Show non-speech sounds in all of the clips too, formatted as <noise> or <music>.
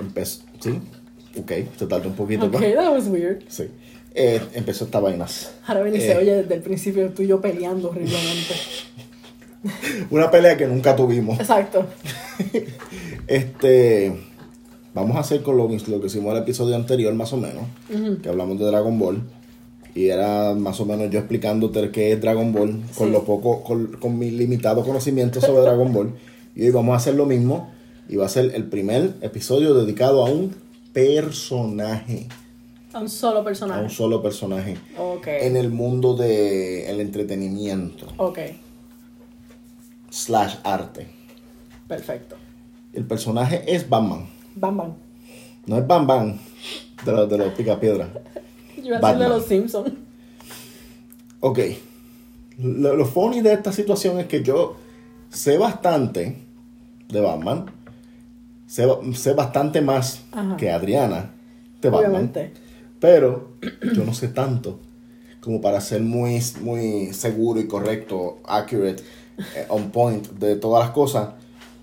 empezó, sí, ok, te tardó un poquito Ok, más. that was weird. Sí. Eh, empezó esta vainas. Ahora viene y Eh. se oye desde el principio tú y yo peleando horriblemente. <laughs> Una pelea que nunca tuvimos. Exacto. <laughs> Este, vamos a hacer con lo, lo que hicimos en el episodio anterior, más o menos, que hablamos de Dragon Ball. Y era más o menos yo explicándote qué es Dragon Ball con lo poco, con, con mi limitado conocimiento sobre Dragon Ball. Y hoy vamos a hacer lo mismo. Y va a ser el primer episodio dedicado a un personaje. A un solo A personaje. un solo personaje. Ok. En el mundo del entretenimiento. Ok, Slash arte. perfecto. El personaje es Batman. Bam, bam. No es Bam Bam de los, de los picapiedras. <laughs> Yo iba a Batman. a los Simpsons. Ok. Lo, lo funny de esta situación es que yo sé bastante de Batman. Sé, sé bastante más Ajá. que Adriana de Batman. Obviamente. Pero <clears throat> yo no sé tanto como para ser muy, muy seguro y correcto, accurate, eh, on point de todas las cosas.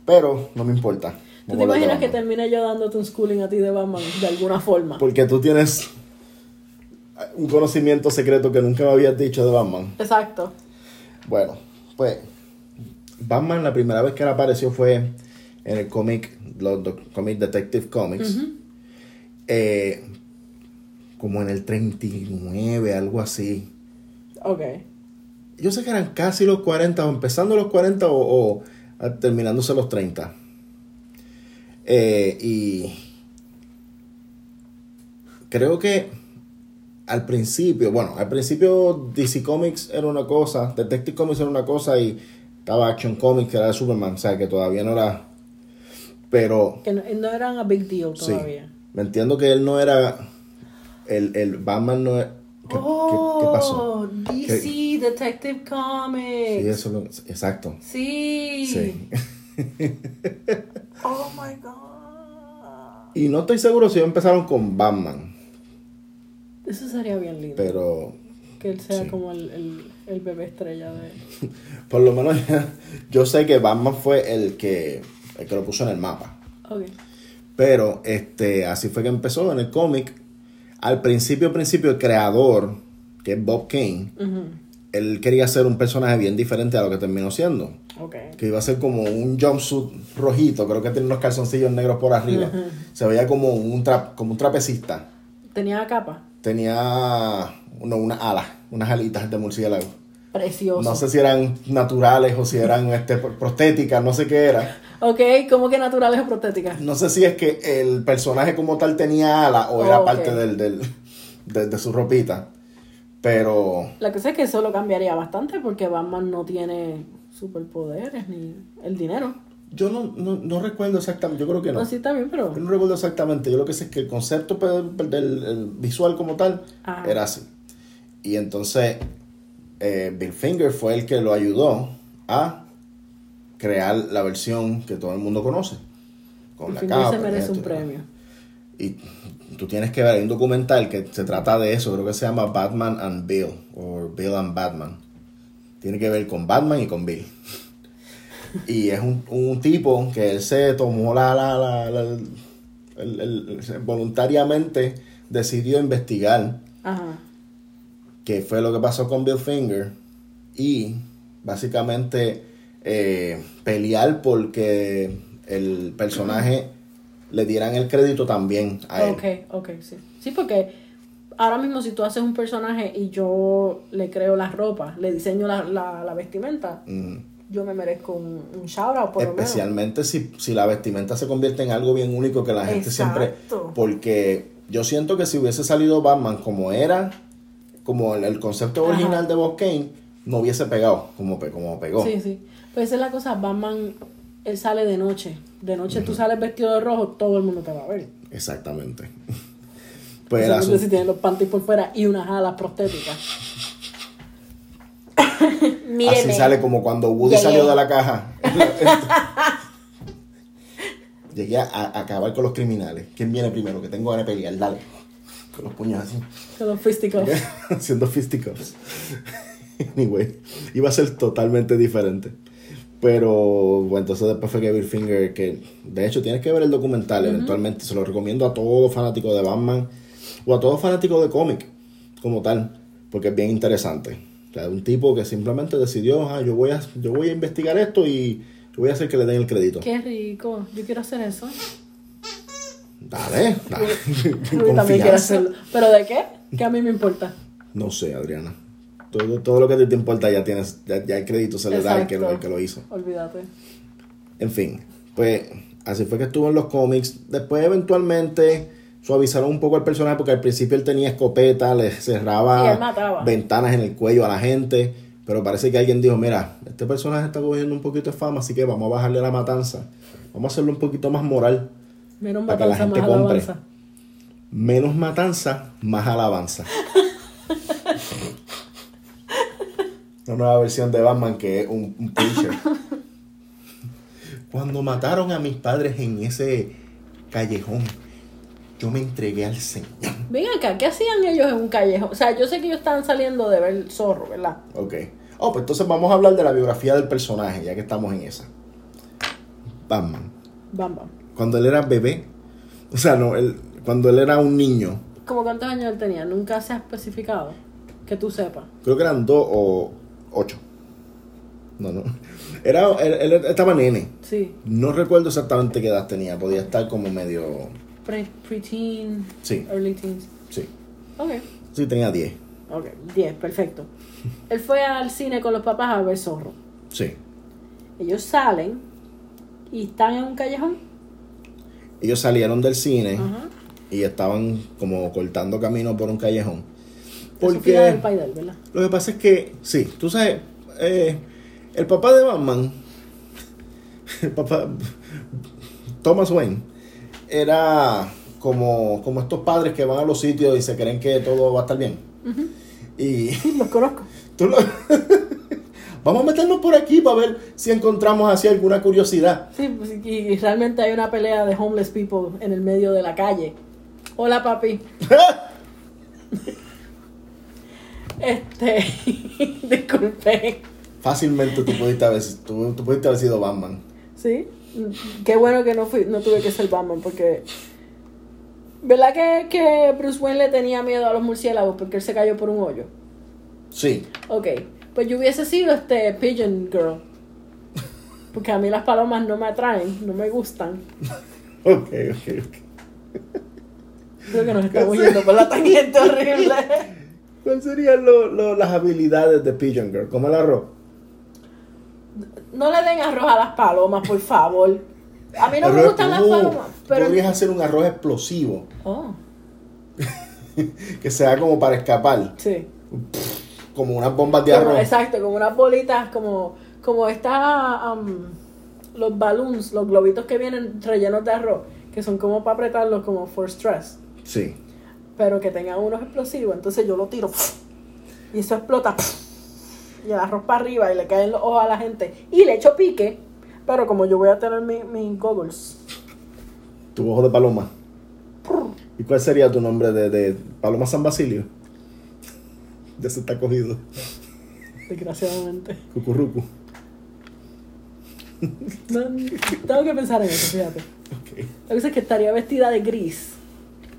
Pero no me importa. ¿Tú te imaginas que termine yo dándote un schooling a ti de Batman de alguna forma? Porque tú tienes un conocimiento secreto que nunca me habías dicho de Batman. Exacto. Bueno, pues Batman la primera vez que él apareció fue en el cómic, los comic Detective Comics. Eh, como en el 39, algo así. Ok. Yo sé que eran casi los 40, o empezando los 40 o, o, ah, terminándose los 30. Eh, y creo que al principio, bueno, al principio DC Comics era una cosa, Detective Comics era una cosa y estaba Action Comics que era de Superman, o sea que todavía no era... Pero Que no, no eran a big deal sí, todavía. me entiendo que él no era... El, el Batman no es... ¿Qué, qué- qué pasó? Oh, DC Detective Comics. Sí, eso lo- exacto. Sí. Sí. <laughs> Oh my god. Y no estoy seguro si empezaron con Batman, Eso sería bien lindo. pero que él sea sí. como el, el, el bebé estrella de. <laughs> por lo menos <laughs> yo sé que Batman fue el que, el que lo puso en el mapa. Pero este, así fue que empezó en el cómic. Al principio, principio, el creador, que es Bob Kane, él quería ser un personaje bien diferente a lo que terminó siendo. Ok. Que iba a ser como un jumpsuit rojito, creo que tiene unos calzoncillos negros por arriba. Se veía como un, tra- como un trapecista. Tenía capa. Tenía uno, unas alas, unas alitas de murciélago. Precioso. No sé si eran naturales o si eran este, prostéticas, no sé qué era. Ok, ¿cómo que naturales o prostéticas? No sé si es que el personaje como tal tenía alas o era Ok. parte del, del- de, de su ropita. Pero La cosa es que eso lo cambiaría bastante porque Batman no tiene superpoderes ni el dinero. yo no, no, no recuerdo exactamente, yo creo que no. No, sí está bien, pero. Yo no recuerdo exactamente, yo lo que sé es que el concepto pues, del, del- el visual como tal Ajá. era así. Y entonces eh, Bill Finger fue el que lo ayudó a crear la versión que todo el mundo conoce. Con Al la capa, se merece un premio. Y tú tienes que ver, hay un documental que se trata de eso, creo que se llama Batman and Bill, o Bill and Batman. Tiene que ver con Batman y con Bill. <laughs> Y es un, un tipo que él se tomó la, la, la- la- el- el- el- voluntariamente decidió investigar Ajá. Qué fue lo que pasó con Bill Finger y básicamente eh, pelear porque el personaje le dieran el crédito también a él. Ok, ok, sí. Sí, porque ahora mismo si tú haces un personaje y yo le creo la ropa, le diseño la, la, la vestimenta, Mm. yo me merezco un, un shout out por lo menos. Especialmente si, si la vestimenta se convierte en algo bien único que la gente siempre... Porque yo siento que si hubiese salido Batman como era, como el, el concepto Ajá. original de Bob Kane, no hubiese pegado como, pe- como pegó. Sí, sí. Pues esa es la cosa, Batman, él sale de noche. De noche tú sales vestido de rojo, todo el mundo te va a ver. Exactamente. <laughs> Pues asunto- si tienes los panties por fuera y unas alas prostéticas. <laughs> Así sale como cuando Woody Llegué. salió de la caja. <laughs> Llegué a, a acabar con los criminales. ¿Quién viene primero? Que tengo ganas de pelear. Dale. Con los puños así. Con los fisticuffs. <laughs> Haciendo fisticuffs. anyway, iba a ser totalmente diferente. Pero bueno, entonces después fue que Bill Finger, que de hecho tienes que ver el documental eventualmente, se lo recomiendo a todo fanático de Batman o a todo fanático de cómic como tal, porque es bien interesante. O sea, un tipo que simplemente decidió, ah, yo voy a, yo voy a investigar esto y voy a hacer que le den el crédito. Qué rico, yo quiero hacer eso. Dale, dale. <laughs> Yo también quiero hacerlo. ¿Pero de qué? ¿Qué a mí me importa? No sé, Adriana. Todo, todo lo que te, te importa ya tienes, ya, ya el crédito se le da al que, lo, al que lo hizo. Olvídate. En fin, pues así fue que estuvo en los cómics. Después eventualmente suavizaron un poco el personaje porque al principio él tenía escopeta, le cerraba ventanas en el cuello a la gente. Pero parece que alguien dijo, mira, este personaje está cogiendo un poquito de fama, así que vamos a bajarle la matanza. Vamos a hacerlo un poquito más moral. Menos Para que la matanza, más gente compre. alabanza. Menos matanza, más alabanza. <laughs> Una nueva versión de Batman que es un, un preacher. Cuando mataron a mis padres en ese callejón, yo me entregué al Señor. Ven acá, ¿qué hacían ellos en un callejón? O sea, yo sé que ellos estaban saliendo de ver zorro, ¿verdad? Ok. Oh, pues entonces vamos a hablar de la biografía del personaje, ya que estamos en esa. Batman. Bam. Cuando él era bebé, o sea, no, él, cuando él era un niño, ¿Cómo cuántos años él tenía? Nunca se ha especificado. Que tú sepas. creo que eran dos o ocho. No, no. Era, él, él estaba nene. Sí. No recuerdo exactamente qué edad tenía. Podía estar como medio. Pre- Preteen, Sí, early teens. sí. Ok. Sí, tenía 10. Ok, 10, perfecto. Él fue al cine con los papás a ver zorro. Sí. Ellos salen y están en un callejón. Ellos salieron del cine y estaban como cortando camino por un callejón. Del Porque país de él, ¿verdad? lo que pasa es que, sí, tú sabes, eh, el papá de Batman, <laughs> el papá, Thomas Wayne, era como, como estos padres que van a los sitios y se creen que todo va a estar bien. Y Sí, <laughs> los conozco. <laughs> tú lo- Vamos a meternos por aquí para ver si encontramos así alguna curiosidad. Sí, pues, y, realmente hay una pelea de homeless people en el medio de la calle. Hola, papi. <laughs> Este, <laughs> disculpe. Fácilmente tú pudiste haber, tú, tú pudiste haber sido Batman. Sí, qué bueno que no fui, no tuve que ser Batman porque ¿verdad que, que Bruce Wayne le tenía miedo a los murciélagos porque él se cayó por un hoyo? Sí. Ok, pues yo hubiese sido este Pigeon Girl. Porque a mí las palomas no me atraen, no me gustan. Ok, ok, ok. Creo que nos estamos yendo por la tangente horrible. ¿Cuáles serían lo- lo- las habilidades de Pigeon Girl? ¿Cómo el arroz? No le den arroz a las palomas, por favor. A mí no me gustan las palomas, pero... Podrías hacer un arroz explosivo Oh, <laughs> que sea como para escapar, sí. Como unas bombas de Como- arroz. exacto, como unas bolitas, como, como está um, los balloons, los globitos que vienen rellenos de arroz, que son como para apretarlos como for stress, Sí. pero que tengan unos explosivos, entonces yo lo tiro y eso explota y el arroz para arriba y le caen los ojos a la gente y le echo pique, pero como yo voy a tener mi- mis goggles, Tu ojo de paloma. ¿Y cuál sería tu nombre de, de Paloma San Basilio? Ya se está cogido. desgraciadamente. Cucurrucu. No, tengo que pensar en eso, fíjate. Ok. Lo que pasa es que estaría vestida de gris,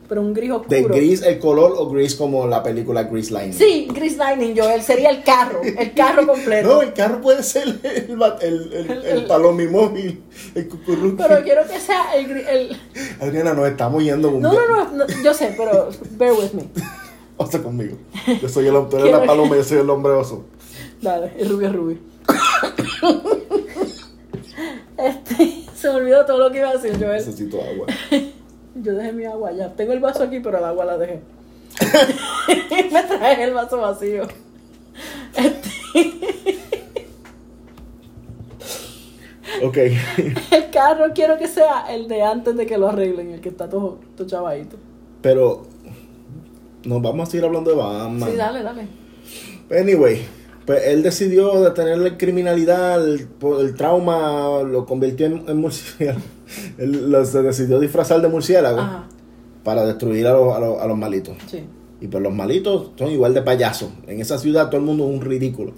pero un gris oscuro. ¿De gris el color o gris como la película Gris Line? Sí, Gris Lightning, Joel, sería el carro, el carro completo. No, el carro puede ser el, el, el, el, El- palomimóvil, el cucurrucu. Pero quiero que sea el... Adriana, nos estamos yendo un No, no, no, no, yo sé, pero bear with me. Osa conmigo. <laughs> Yo soy el hombre, eres la paloma, yo soy el hombre oso. Dale, el rubio es rubio. <laughs> Este, se me olvidó todo lo que iba a decir, Joel. Necesito agua. <laughs> Yo dejé mi agua ya. Tengo el vaso aquí, pero el agua la dejé. Me traje el vaso vacío. Este, Ok. el carro quiero que sea el de antes de que lo arreglen, el que está todo, todo chavadito. Pero nos vamos a seguir hablando de Batman. Sí, dale, dale. Anyway, pues él decidió detener la criminalidad, el, por el trauma lo convirtió en, en murciélago. <laughs> Él lo- se decidió disfrazar de murciélago Ajá, para destruir a los, a, los, a los malitos. sí. Y pues los malitos son igual de payasos. En esa ciudad todo el mundo es un ridículo.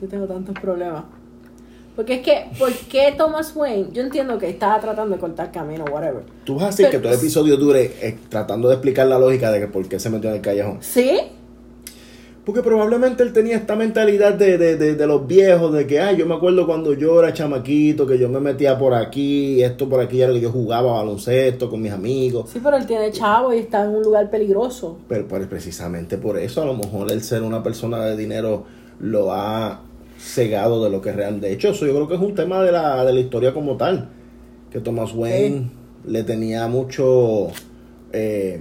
Yo tengo tantos problemas. Porque es que, ¿por qué Thomas Wayne? Yo entiendo que estaba tratando de cortar camino, whatever. Tú vas a decir que todo el episodio dure eh, tratando de explicar la lógica de que por qué se metió en el callejón. ¿Sí? Porque probablemente él tenía esta mentalidad de, de, de, de los viejos, de que, ay, yo me acuerdo cuando yo era chamaquito, que yo me metía por aquí, esto por aquí, era que yo jugaba baloncesto con mis amigos. Sí, pero él tiene chavo y está en un lugar peligroso. Pero, pero precisamente por eso, a lo mejor el ser una persona de dinero lo ha cegado de lo que es real. De hecho, eso yo creo que es un tema de la, de la historia como tal. Que Thomas Wayne le tenía mucho. Eh,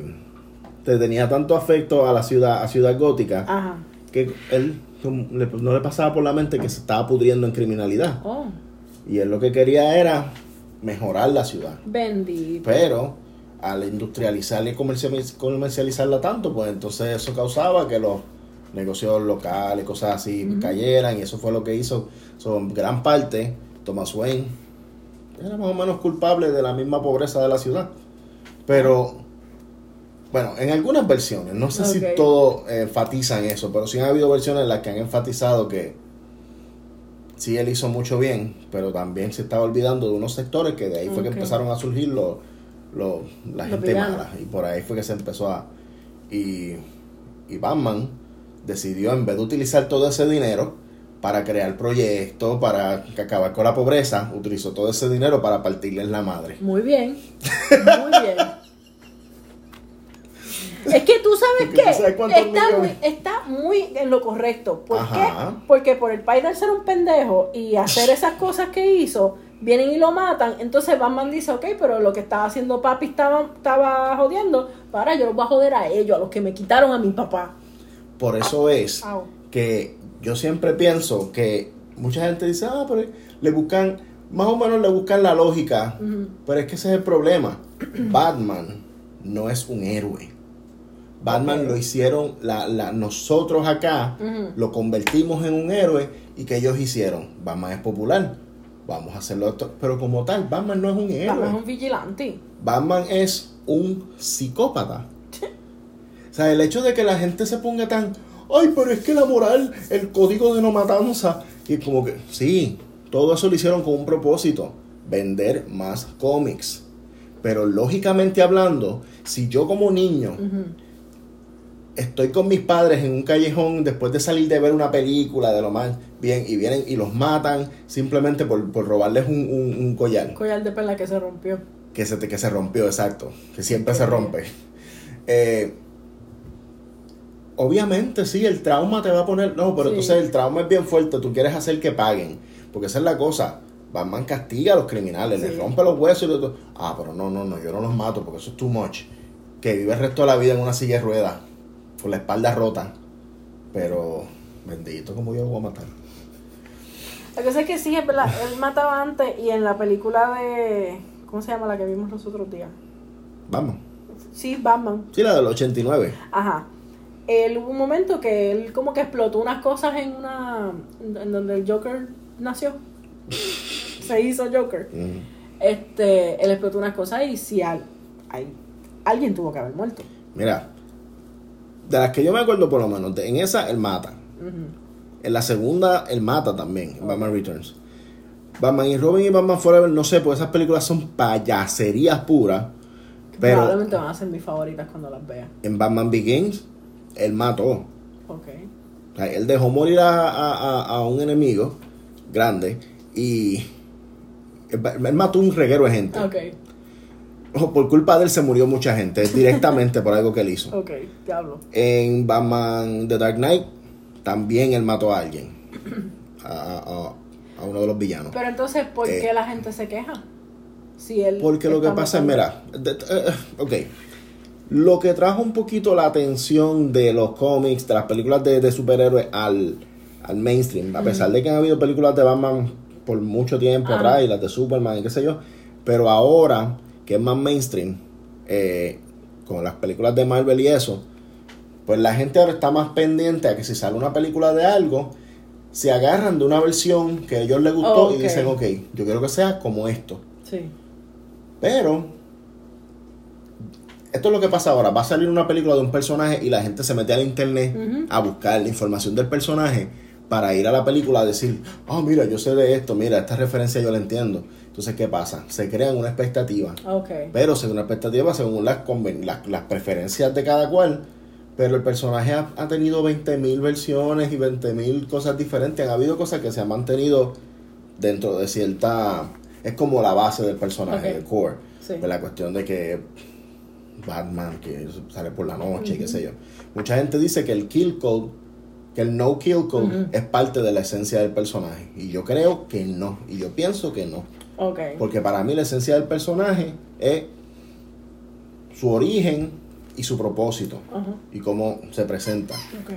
le tenía tanto afecto a la ciudad, a Ciudad Gótica, Ajá. que él no le pasaba por la mente que se estaba pudriendo en criminalidad. Oh, Y él lo que quería era mejorar la ciudad. bendito. Pero al industrializarla y comercializ- comercializarla tanto, pues entonces eso causaba que los negocios locales, cosas así, cayeran y eso fue lo que hizo. So, en gran parte, Thomas Wayne era más o menos culpable de la misma pobreza de la ciudad. Pero, bueno, en algunas versiones, no sé si todos eh, enfatizan eso, pero sí han habido versiones en las que han enfatizado que sí él hizo mucho bien, pero también se estaba olvidando de unos sectores que de ahí fue que empezaron a surgir los, los- la gente mala y por ahí fue que se empezó a y, y Batman decidió en vez de utilizar todo ese dinero para crear proyectos, para acabar con la pobreza, utilizó todo ese dinero para partirles la madre. Muy bien. Muy bien. Es que tú sabes que está muy, está muy en lo correcto. ¿Por Ajá. qué? Porque por el país de ser un pendejo y hacer esas cosas que hizo, vienen y lo matan. Entonces Batman dice, ok, pero lo que estaba haciendo papi estaba, estaba jodiendo. Para yo los voy a joder a ellos, a los que me quitaron a mi papá. Por eso es Au. que yo siempre pienso que mucha gente dice, ah, pero le buscan, más o menos le buscan la lógica, pero es que ese es el problema. <clears throat> Batman no es un héroe. Batman lo hicieron, la, la- nosotros acá lo convertimos en un héroe y que ellos hicieron. Batman es popular, vamos a hacerlo esto. Pero como tal, Batman no es un héroe. Batman es un vigilante. Batman es un psicópata. O sea, el hecho de que la gente se ponga tan, ay, pero es que la moral, el código de no matanza, y como que, sí, todo eso lo hicieron con un propósito, vender más cómics. Pero lógicamente hablando, si yo como niño estoy con mis padres en un callejón después de salir de ver una película de lo más bien y vienen y los matan simplemente por, por robarles un, un- un collar Collar de perla que se rompió. que se, que se rompió, exacto, que siempre se rompe. Eh, obviamente, sí, el trauma te va a poner, no, pero Sí. entonces el trauma es bien fuerte, tú quieres hacer que paguen, porque esa es la cosa. Batman castiga a los criminales, Sí. les rompe los huesos y todo. Ah, pero no, no, no, yo no los mato porque eso es too much. Que vive el resto de la vida en una silla de ruedas, con la espalda rota. Pero, bendito, como yo lo voy a matar. La cosa es que sí, es verdad, él mataba antes y en la película de... ¿Cómo se llama la que vimos los otros días? Vamos. Sí, Batman. Sí, la del 89. Ajá. Él hubo un momento que él como que explotó unas cosas en una... en donde el Joker nació. Se hizo Joker. Mm. Este, él explotó unas cosas y si al, hay- alguien tuvo que haber muerto. Mira, de las que yo me acuerdo por lo menos, de- en esa él mata. En la segunda él mata también, en Batman Returns. Batman y Robin y Batman Forever, no sé, pues esas películas son payaserías puras. Pero Probablemente van a ser mis favoritas cuando las vea. en Batman Begins, él mató. Ok. O sea, él dejó morir a, a- a- un enemigo grande y él, él mató un reguero de gente. Ok. Ojo, Por culpa de él se murió mucha gente, <laughs> directamente por algo que él hizo. Ok, diablo. En Batman The Dark Knight también él mató a alguien. A, a- a uno de los villanos. Pero entonces, ¿por Eh. qué la gente se queja? Si él Porque lo que pasa es, mira, de- eh, ok. Lo que trajo un poquito la atención de los cómics, de las películas de, de superhéroes al, al mainstream, a pesar de que han habido películas de Batman por mucho tiempo atrás y las de Superman y qué sé yo, pero ahora que es más mainstream, eh, con las películas de Marvel y eso, pues la gente ahora está más pendiente a que si sale una película de algo, se agarran de una versión que a ellos les gustó Ok. y dicen, ok, yo quiero que sea como esto. Sí. Pero esto es lo que pasa ahora. Va a salir una película de un personaje y la gente se mete al internet a buscar la información del personaje para ir a la película a decir, ah, mira, yo sé de esto, mira, esta referencia yo la entiendo. Entonces, ¿qué pasa? Se crean una expectativa. Ok. Pero según una expectativa, según las, las, las preferencias de cada cual. Pero el personaje ha, ha tenido 20.000 versiones y 20.000 cosas diferentes. Han habido cosas que se han mantenido dentro de cierta... Es como la base del personaje, Ok. el core. Sí. La cuestión de que Batman, que sale por la noche, qué sé yo. Mucha gente dice que el kill code, que el no kill code es parte de la esencia del personaje. Y yo creo que no. Y yo pienso que no. Ok. Porque para mí la esencia del personaje es su origen y su propósito y cómo se presenta. Ok.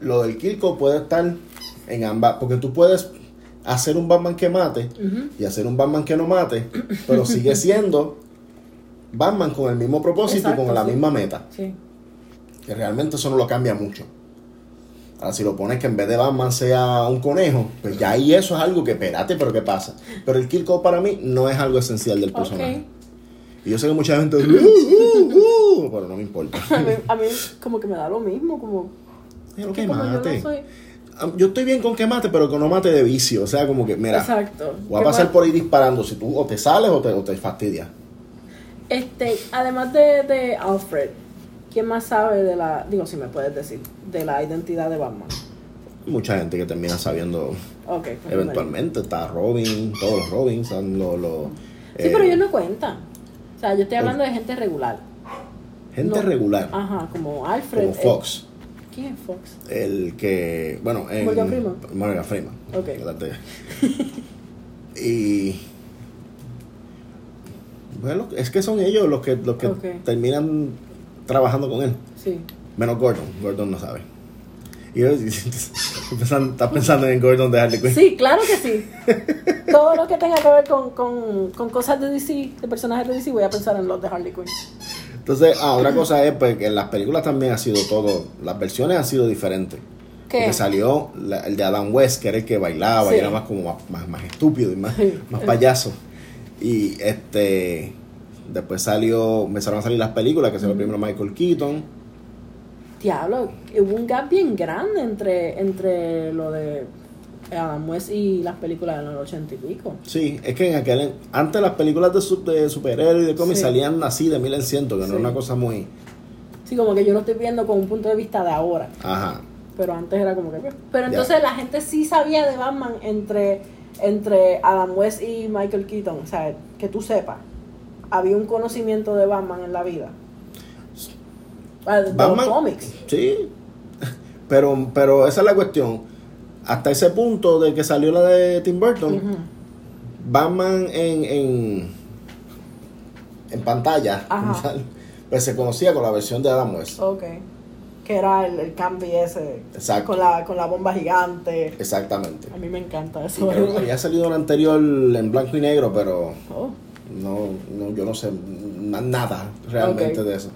Lo del Kirko puede estar en ambas, porque tú puedes hacer un Batman que mate y hacer un Batman que no mate, pero sigue siendo <laughs> Batman con el mismo propósito y con la sí. misma meta. Sí. Que realmente eso no lo cambia mucho. Ahora, si lo pones que en vez de Batman sea un conejo, pues ya ahí eso es algo que, espérate, pero ¿qué pasa? Pero el kill code para mí no es algo esencial del personaje. Ok. Y yo sé que mucha gente, "Uh, uh, uh", pero no me importa. <laughs> A mí, a mí como que me da lo mismo, como... Pero que yo mate. no soy... Ah, Yo estoy bien con que mate, pero que no mate de vicio. O sea, como que, mira, Exacto. voy a pasar por ahí disparando. Si tú o te sales o te, o te fastidias. Este, además de, de Alfred, ¿quién más sabe de la... Digo, si me puedes decir, de la identidad de Batman? Mucha gente que termina sabiendo pues, eventualmente. Está Robin, todos los Robins, los... los, Sí, eh, pero ellos no cuentan. O sea, yo estoy hablando de gente regular. Gente no. regular, Ajá, como Alfred. como eh, Fox. ¿Quién es Fox? El que, bueno, en... Morgan Freeman. Morgan Freeman. Ok. <laughs> Y... Bueno, es que son ellos los que, los que terminan trabajando con él. Sí. Menos Gordon. Gordon no sabe. Y <laughs> estás pensando, en Gordon de Harley Quinn. Sí, claro que sí. Todo lo que tenga que ver con, con, con cosas de DC, de personajes de DC, voy a pensar en los de Harley Quinn. Entonces, ah, otra cosa es pues, que en las películas también ha sido todo, las versiones han sido diferentes. ¿Qué? Porque salió la- el de Adam West, que era el que bailaba Sí. y era más como más, más, más estúpido y más, más payaso. Y este después salió, empezaron a salir las películas, que salió primero Michael Keaton. Diablo, hubo un gap bien grande entre, entre lo de Adam West y las películas de los ochenta y pico. Sí, es que en aquel antes las películas de, su- de superhéroes y de cómics Sí. salían así de mil en ciento, que no era una cosa muy. Sí, como que yo lo estoy viendo con un punto de vista de ahora. Ajá. Pero antes era como que. Pero Ya. entonces la gente sí sabía de Batman entre, entre Adam West y Michael Keaton. O sea, que tú sepas. Había un conocimiento de Batman en la vida. Ah, De Batman- los cómics. Sí. Pero, pero esa es la cuestión. Hasta ese punto de que salió la de Tim Burton. Batman en, en, en pantalla, Ajá. pues se conocía con la versión de Adam West. Ok. Que era el, el ese. Exacto. Con la, con la bomba gigante. Exactamente. A mí me encanta eso. que había salido un anterior en blanco y negro, pero Oh, no, no yo no sé na- nada realmente de eso.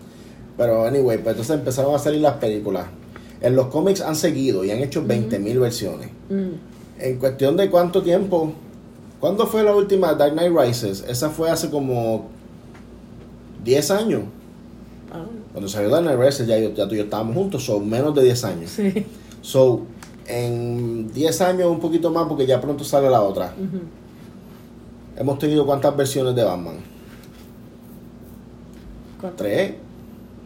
Pero anyway, pues entonces empezaron a salir las películas. En los cómics han seguido y han hecho 20.000 versiones. mm. En cuestión de cuánto tiempo, ¿cuándo fue la última Dark Knight Rises? Esa fue hace como 10 años. Ah, Cuando salió Knight Rises ya, yo- ya tú y yo estábamos juntos, son menos de 10 años. sí. So, en 10 años un poquito más porque ya pronto sale la otra. Hemos tenido cuántas versiones de Batman? Tres.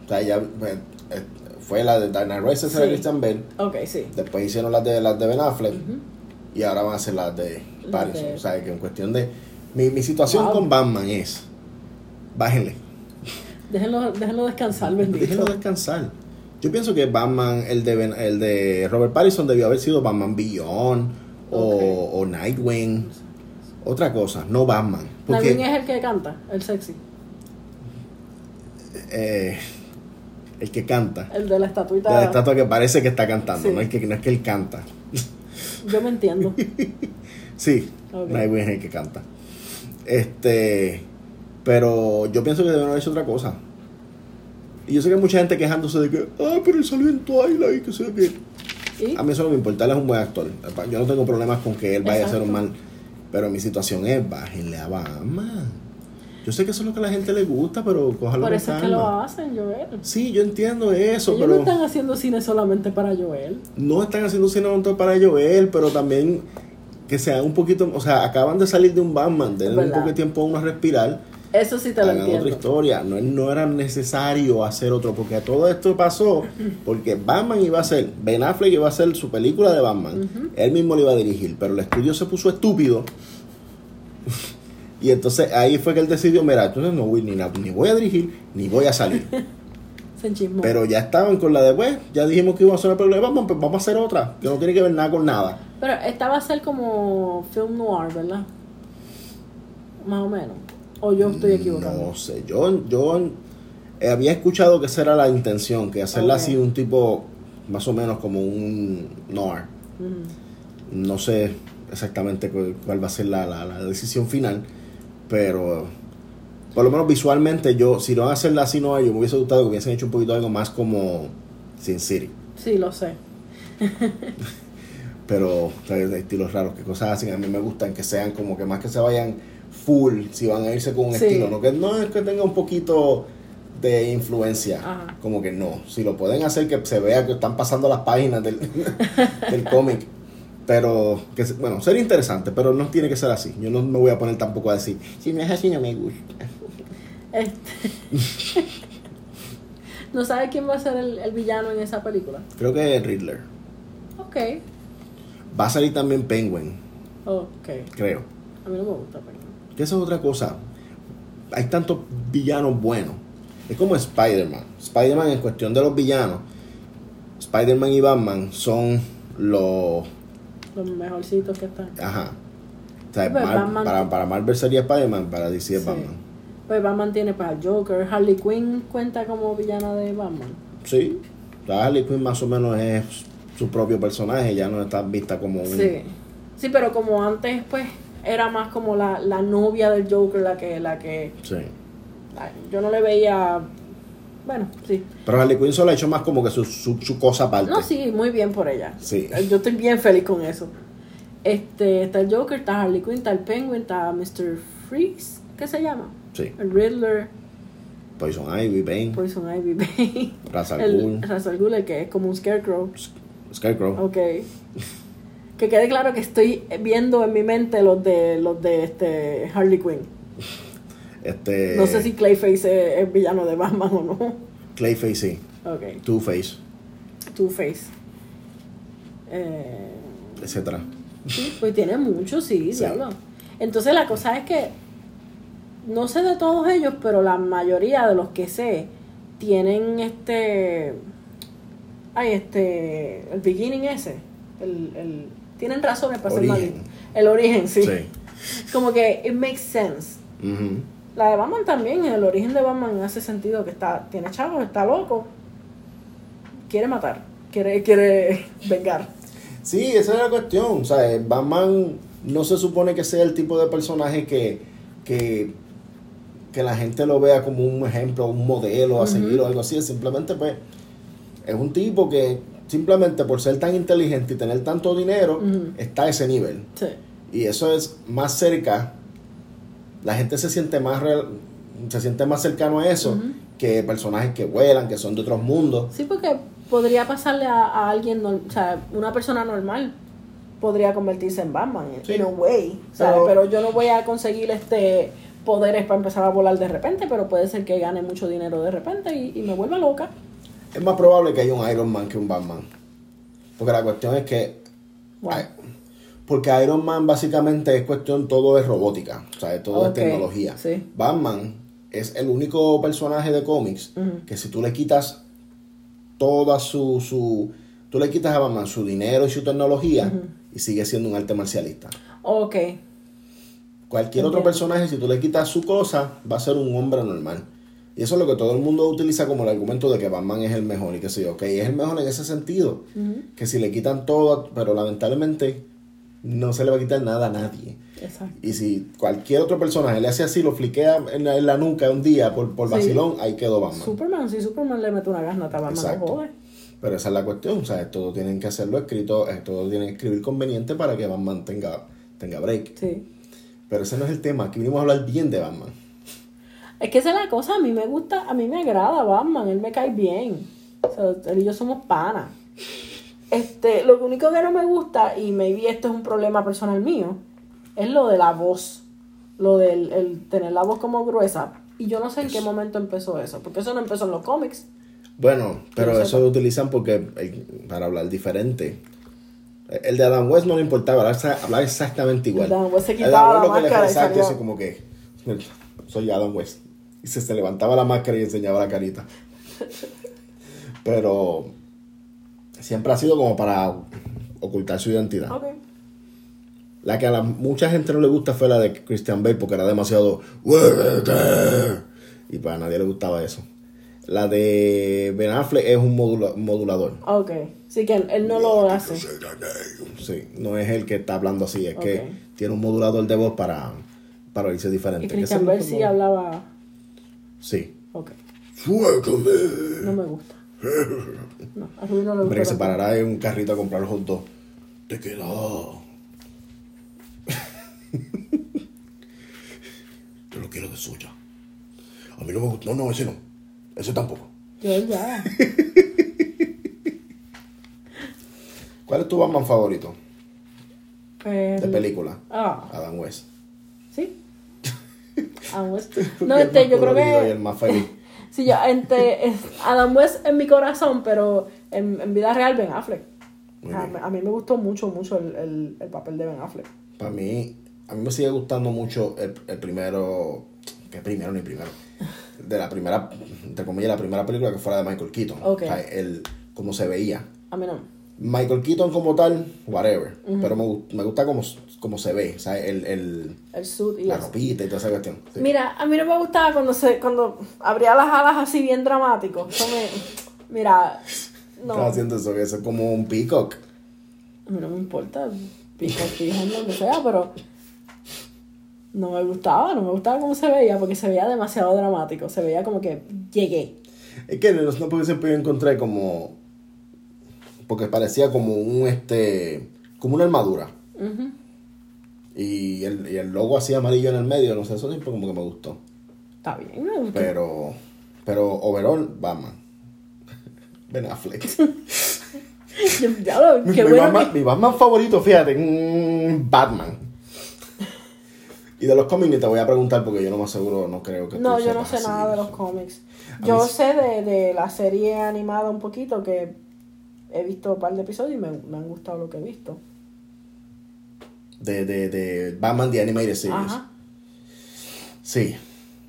O sea, ya pues, eh, fue la de Dark Knight Sí. Christian Bale. Ok, sí. Después hicieron las de las de Ben Affleck. Y ahora van a hacer las de Pattinson. de- O sea, que en cuestión de... Mi, mi situación Wow. con Batman es... Bájenle. Déjenlo, déjenlo descansar, bendito. Déjenlo descansar. Yo pienso que Batman, el de, el de Robert Pattinson debió haber sido Batman Beyond o, Nightwing. Otra cosa, no Batman. Porque es el que canta, el sexy. eh, el que canta, El de la estatuita. de la estatua que parece que está cantando, Sí. no, es que, no es que él canta. Yo me entiendo. <laughs> Sí, Ok. Nightwing es el que canta. Este, pero yo pienso que deben haber hecho otra cosa. Y yo sé que hay mucha gente quejándose de que, ah, pero él salió en Twilight, que sé qué. ¿Y? A mí eso no me importa, él es un buen actor. Yo no tengo problemas con que él vaya a ser un Exacto. mal. Pero mi situación es, bájenle a Batman. Yo sé que eso es lo que a la gente le gusta, pero cójalo Por eso es que lo hacen, Joel. Sí, yo entiendo eso, Ellos pero no están haciendo cine solamente para Joel. no están haciendo cine montón para Joel, pero también que sean un poquito, o sea, acaban de salir de un Batman, denle un poco de tiempo a uno a respirar, Eso sí te lo hagan otra entiendo. historia. No, no era necesario hacer otro, porque todo esto pasó porque Batman iba a ser, Ben Affleck iba a hacer su película de Batman, él mismo lo iba a dirigir, pero el estudio se puso estúpido. <laughs> Y entonces ahí fue que él decidió, mira, entonces no voy ni, ni voy a dirigir, ni voy a salir. <laughs> Pero ya estaban con la de, pues, ya dijimos que íbamos a hacer una película de Batman, pues vamos a hacer otra, que no tiene que ver nada con nada. Pero esta va a ser como film noir, ¿verdad? Más o menos. O yo estoy equivocado. No sé, yo, yo eh, había escuchado que esa era la intención, que hacerla así un tipo, más o menos como un noir. No sé exactamente cuál, cuál va a ser la, la- la decisión final, pero por lo menos visualmente yo, si no van a hacerla así noir, yo me hubiese gustado que hubiesen hecho un poquito algo más como Sin City. Sí, lo sé. <laughs> pero o sea, de estilos raros, que cosas así a mí me gustan que sean como que más que se vayan full, si van a irse con un Sí. estilo, no que no es que tenga un poquito de influencia, Ajá. como que no, si lo pueden hacer que se vea que están pasando las páginas del, <laughs> del cómic, pero que bueno, sería interesante, pero no tiene que ser así, yo no me voy a poner tampoco a decir, si no es así no me gusta. Este... <laughs> ¿No sabe quién va a ser el, el villano en esa película? Creo que es Riddler. Ok. Va a salir también Penguin, Ok. creo. A mí no me gusta, pero... Que esa es otra cosa. Hay tantos villanos buenos. Es como Spider-Man. Spider-Man en cuestión de los villanos. Spider-Man y Batman son los... Los mejorcitos que están. Ajá. O sea, Sí, pero Mar- Batman- para, para Marvel sería Spider-Man, para DC es Sí. Batman. Pues Batman tiene para Joker. Harley Quinn cuenta como villana de Batman. Sí. La Harley Quinn más o menos es su propio personaje, ya no está vista como un... Sí. Sí, pero como antes, pues, era más como la, la novia del Joker la que... La que Sí. yo no le veía... Bueno, sí. Pero Harley Quinn solo ha hecho más como que su, su, su cosa aparte. No, sí, muy bien por ella. Sí. Yo estoy bien feliz con eso. Este, está el Joker, está Harley Quinn, está el Penguin, está Mr. Freeze, ¿qué se llama? Sí. El Riddler, Poison Ivy, Bane, Poison Ivy <laughs> Bane, Ra's al el Ghul, Ra's al Ghul, el que es como un scarecrow. Scarecrow. Ok. Que quede claro que estoy viendo en mi mente los de los de este Harley Quinn. Este... No sé si Clayface es, es villano de Batman o no. Clayface, sí. Ok. Two-Face, Two-Face. Eh, etcétera. Sí, pues tiene mucho, sí, Sí. diablo. Entonces la cosa es que no sé de todos ellos, pero la mayoría de los que sé tienen este ay, este el beginning ese, el, el tienen razones para ser Origen. malignos. El origen, sí. Sí. <laughs> Como que it makes sense. La de Batman también, el origen de Batman hace sentido que está tiene chavos, está loco. Quiere matar, quiere quiere <laughs> vengar. Sí, esa es la cuestión. O sea, Batman no se supone que sea el tipo de personaje que, que, que la gente lo vea como un ejemplo, un modelo a seguir o algo así. Simplemente, pues, es un tipo que simplemente por ser tan inteligente y tener tanto dinero, está a ese nivel. Sí. Y eso es más cerca. La gente se siente más real- se siente más cercano a eso que personajes que vuelan, que son de otros mundos. Sí, porque podría pasarle a, a alguien, nor- o sea, una persona normal podría convertirse en Batman, Sí. in a way. Pero- pero, yo no voy a conseguir este poderes para empezar a volar de repente, pero puede ser que gane mucho dinero de repente y, y me vuelva loca. Es más probable que haya un Iron Man que un Batman. Porque la cuestión es que. Bueno. porque Iron Man básicamente es cuestión, todo es robótica. O sea, todo Ok, es tecnología. sí. Batman es el único personaje de cómics que si tú le quitas toda su, su. Tú le quitas a Batman su dinero y su tecnología y sigue siendo un arte marcialista. Ok, Cualquier otro personaje, si tú le quitas su cosa, va a ser un hombre normal. Y eso es lo que todo el mundo utiliza como el argumento de que Batman es el mejor y que sé yo. Ok, es el mejor en ese sentido. Que si le quitan todo, pero lamentablemente no se le va a quitar nada a nadie. exacto. Y si cualquier otro personaje le hace así, lo fliquea en la, en la nuca un día por, por Sí. vacilón, ahí quedó Batman. Superman, si Superman le mete una gana a Batman, Exacto. no jode. Pero esa es la cuestión, o sea, todo tienen que hacerlo escrito, todo tienen que escribir conveniente para que Batman tenga, tenga break. Sí. Pero ese no es el tema, aquí vinimos a hablar bien de Batman. Es que esa es la cosa, a mí me gusta, a mí me agrada Batman, él me cae bien. O sea, él y yo somos panas. Este, lo único que no me gusta, y maybe esto es un problema personal mío, es lo de la voz. Lo del el tener la voz como gruesa. Y yo no sé en qué momento empezó eso, porque eso no empezó en los cómics. Bueno, pero eso lo utilizan porque eh, para hablar diferente. El de Adam West no le importaba hablar, exactamente igual. Adam West se quitaba Adam la West lo que le y salía- así como que soy Adam West. Y se, se levantaba la máscara y enseñaba la carita. Pero siempre ha sido como para ocultar su identidad. La que a la, mucha gente no le gusta fue la de Christian Bale porque era demasiado y para nadie le gustaba eso. La de Ben Affleck es un modula- modulador. Ok. Sí que él, él no lo hace. Sí, no es el que está hablando así, es que tiene un modulador de voz para, para oírse diferente. Y Christian Bale sí hablaba. Sí. Ok. Suéltame. No me gusta. <laughs> No, a Rubí no le Hombre, que gusta. se parará en un carrito a comprar los hot dogs. Te queda. Yo lo quiero de suya. A mí no me gusta. No, no, ese no. Ese tampoco. Yo ya. <laughs> ¿Cuál es tu Batman favorito de El- película? Ah, Adam West. Adam West. <laughs> No, este, yo creo Colorido Y el que. más feliz. <laughs> Sí, yo, este, es Adam West en mi corazón, pero en, en vida real, Ben Affleck. A, a mí me gustó mucho, mucho el, el, el papel de Ben Affleck. Para mí, a mí me sigue gustando mucho el, el primero, que primero ni primero, de la primera, entre comillas, la primera película que fuera de Michael Keaton. Ok. O sea, el, cómo se veía. A mí no. Michael Keaton como tal, whatever. Pero me, me gusta cómo, cómo se ve, o sea, el, el, El suit y la eso. ropita y toda esa cuestión. Sí. Mira, a mí no me gustaba cuando se cuando abría las alas así bien dramático. Eso me. Mira, no. Estaba haciendo eso, que eso es como un peacock. A mí no me importa. Pico, pijan, lo que sea, pero. No me gustaba, no me gustaba cómo se veía, porque se veía demasiado dramático. Se veía como que llegué. Es que no porque siempre yo encontré como. Porque parecía como un este. como una armadura. Y el, y el logo así amarillo en el medio, no sé, eso siempre como que me gustó. Está bien, me gustó. Pero. Pero overall, Batman. <laughs> Ben Affleck. <laughs> Ya mi, qué mi bueno Batman, que- mi Batman favorito, fíjate, Batman. Y de los cómics ni te voy a preguntar porque yo no me aseguro, no creo que tú No, yo no sé nada de los cómics. Yo mí sé de, de la serie animada un poquito, que he visto un par de episodios y me, me han gustado lo que he visto. De, de, de Batman The Animated Series. Ajá. Sí.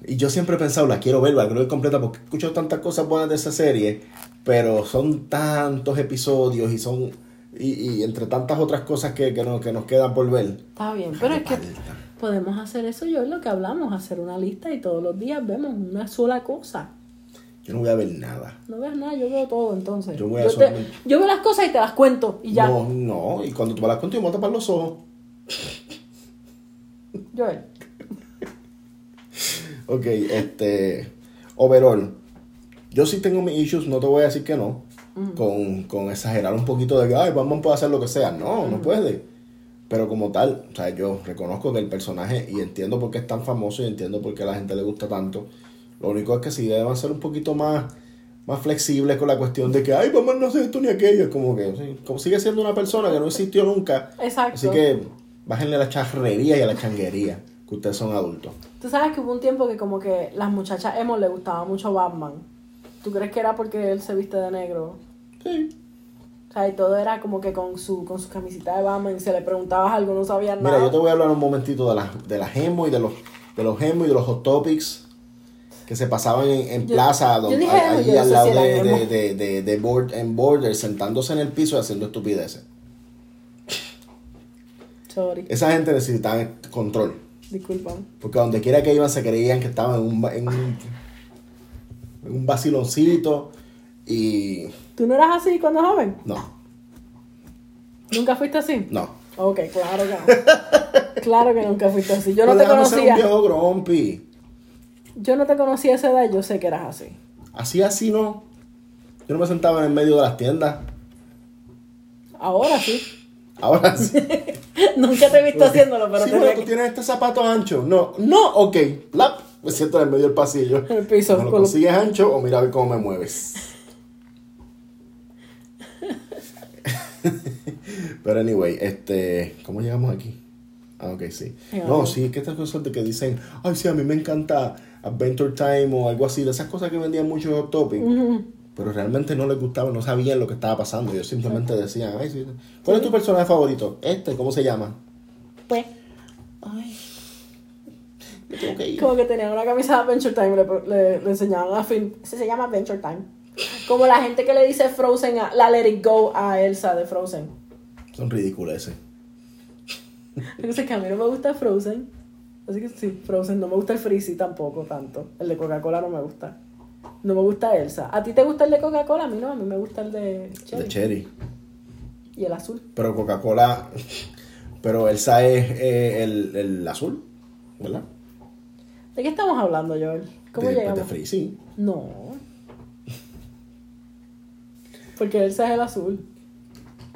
Y yo siempre he pensado, la quiero ver, la quiero ver completa porque he escuchado tantas cosas buenas de esa serie, pero son tantos episodios y son. Y, y entre tantas otras cosas que, que, nos, que nos quedan por ver. Está bien, pero es que podemos hacer eso yo es lo que hablamos, hacer una lista y todos los días vemos una sola cosa. Yo no voy a ver nada. No ves nada, yo veo todo entonces. Yo voy a te- solamente- yo veo las cosas y te las cuento y ya. No, no. Y cuando tú me las cuento, yo me voy a tapar los ojos. Joel. Ok, este. Overall. Yo sí tengo mis issues, no te voy a decir que no. Con, con exagerar un poquito de que, ay, Batman puede hacer lo que sea. No, no puede. Pero como tal, o sea, yo reconozco que el personaje, y entiendo por qué es tan famoso y entiendo por qué a la gente le gusta tanto. Lo único es que sí deben ser un poquito más, más flexibles con la cuestión de que, ay, Batman no hace esto ni aquello. Es como que, como sigue siendo una persona que no existió nunca. Exacto. Así que bájenle a la charrería y a la changuería, que ustedes son adultos. Tú sabes que hubo un tiempo que como que las muchachas emo le gustaba mucho Batman. ¿Tú crees que era porque él se viste de negro? Sí. O sea, y todo era como que con su, con su camisita de Batman y se le preguntabas algo, no sabían Mira, nada. yo te voy a hablar un momentito de las de las emo y de los de los emo y de los hot topics que se pasaban en, en Yo- plaza, yo dije allí al lado de, de, de, de, de board, en border, sentándose en el piso y haciendo estupideces. Sorry, Esa gente necesitaba control. disculpa. Porque donde quiera que iban se creían que estaban en un, en un, en un vaciloncito y... ¿Tú no eras así cuando joven? No, ¿Nunca fuiste así? no. Ok, claro que no. claro que nunca fuiste así. Yo no Pero te déjame ser un conocía. viejo grumpy. Yo no te conocía a esa edad, yo sé que eras así. Así, así no. Yo no me sentaba en el medio de las tiendas. Ahora sí. <laughs> Ahora sí. <laughs> Nunca te he visto haciéndolo, pero sí, te tú tienes este zapato ancho. No, no, ok. Lap. Me siento en el medio del pasillo. En <laughs> el piso, ¿Me lo consigues ancho o mira a ver cómo me mueves? Pero anyway, este, ¿cómo llegamos aquí? Ah, ok, sí. No, sí, es que estas cosas de que dicen, ay, sí, a mí me encanta Adventure Time o algo así, de esas cosas que vendían mucho Hot Topic, pero realmente no les gustaba, no sabían lo que estaba pasando. Ellos simplemente decían, ay, sí, ¿cuál es tu personaje favorito? Este, ¿cómo se llama? Pues, Ay, me tengo que ir. como que tenían una camisa de Adventure Time, le, le, le enseñaban a Finn. Ese se llama Adventure Time. Como la gente que le dice Frozen, a, la Let It Go a Elsa de Frozen. Son ridículos ese. Entonces que a mí no me gusta Frozen. Así que sí, Frozen. No me gusta el Freezy tampoco tanto. El de Coca-Cola no me gusta. No me gusta Elsa. ¿A ti te gusta el de Coca-Cola? A mí no, a mí me gusta el de Cherry. De Cherry. Y el azul. Pero Coca-Cola, pero Elsa es eh, el, el azul, ¿verdad? ¿De qué estamos hablando, Joel? ¿Cómo de, pues, llegamos? De Freezy. No. Porque Elsa es el azul.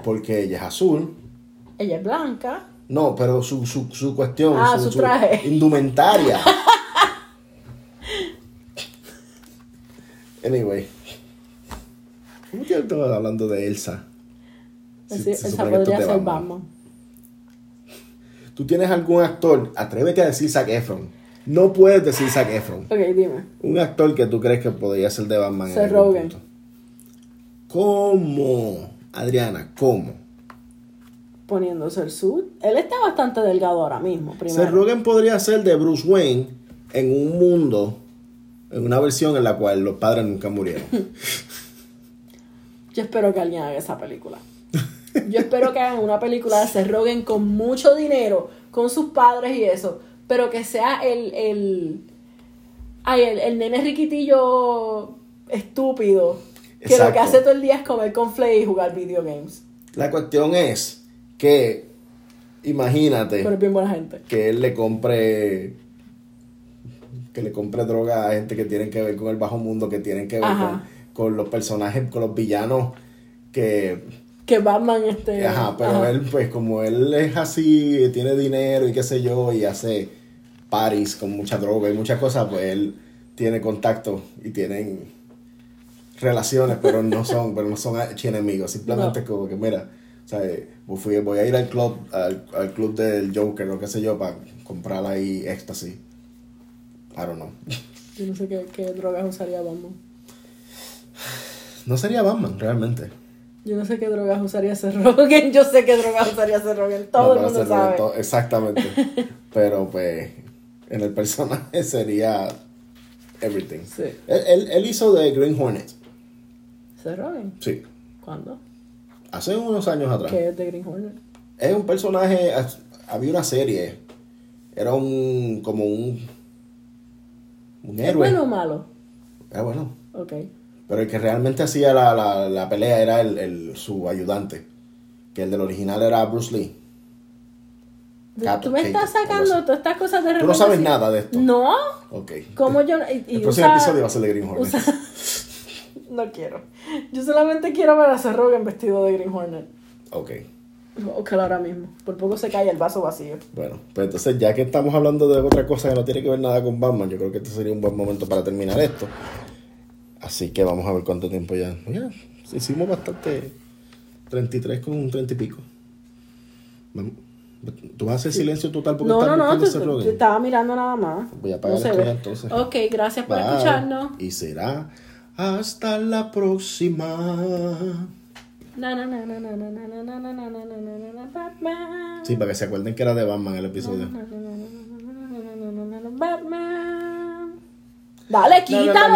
Porque ella es azul. Ella es blanca. No, pero su, su, su cuestión, Ah, su traje. <laughs> indumentaria. anyway. ¿Cómo que estaba hablando de Elsa? Si- Así, se Elsa podría ser Batman. Batman. Tú tienes algún actor, atrévete a decir Zac Efron. No puedes decir Zac Efron. Ok, dime. Un actor que tú crees que podría ser de Batman. Seth Rogen. ¿Cómo? Adriana, ¿cómo? Poniéndose el suit. Él está bastante delgado ahora mismo, primero. Rogen podría ser de Bruce Wayne en un mundo, en una versión en la cual los padres nunca murieron. <laughs> Yo espero que alguien haga esa película. Yo espero que hagan una película de Seth Rogen con mucho dinero, con sus padres y eso, pero que sea el, el, ay, el, el nene riquitillo estúpido, que lo que hace todo el día es comer con y jugar video games. La cuestión es que, imagínate Pero es bien buena gente. que él le compre que le compre droga a gente que tienen que ver con el bajo mundo, que tienen que ver con, con los personajes, con los villanos que Que Batman este. Ajá, pero ajá. él, pues como él es así, tiene dinero y qué sé yo, y hace parties con mucha droga y muchas cosas, pues él tiene contacto y tienen relaciones, pero no son, pero no son enemigos. Simplemente No. como que, mira, o sea, eh, fui- voy a ir al club, al, al club del Joker o qué sé yo, para comprar ahí éxtasis. I don't know. Yo no sé qué, qué drogas usaría Batman. No sería Batman, realmente. Yo no sé qué drogas usaría Seth Rogen. Yo sé qué drogas usaría Seth Rogen. Todo No, el mundo sabe. todo- exactamente. <laughs> Pero pues en el personaje sería everything. Sí. Él, él- él hizo de Green Hornet. Seth Rogen. Sí. ¿Cuándo? Hace unos años atrás. ¿Qué es de Green Hornet? Es un personaje. Había una serie. Era un. como un. Un ¿Es héroe. bueno o malo? Era bueno. Ok. Pero el que realmente hacía la, la, la pelea era el, el- su ayudante. Que el del original era Bruce Lee. Cato, Tú me estás sacando todas estas cosas de Tú no repente sabes nada de esto. No. Ok. ¿Cómo yo? Y, y El próximo usa- episodio va a ser de Green Hornet. usa- no quiero. Yo solamente quiero ver a Rogen vestido de Green Hornet. Ok. Ojalá ahora mismo. Por poco se cae el vaso vacío. Bueno, pues entonces ya que estamos hablando de otra cosa que no tiene que ver nada con Batman, yo creo que este sería un buen momento para terminar esto. Así que vamos a ver cuánto tiempo ya. Ya, hicimos bastante. 33 con un 30 y pico. Vamos. ¿Tú vas a hacer silencio total porque No, estás no, no. Te, estaba mirando nada más. Voy a apagar No ya entonces. Ok, gracias por Bye. escucharnos. Y será hasta la próxima. Sí, para que se acuerden que era de Batman el episodio. Dale, quítalo.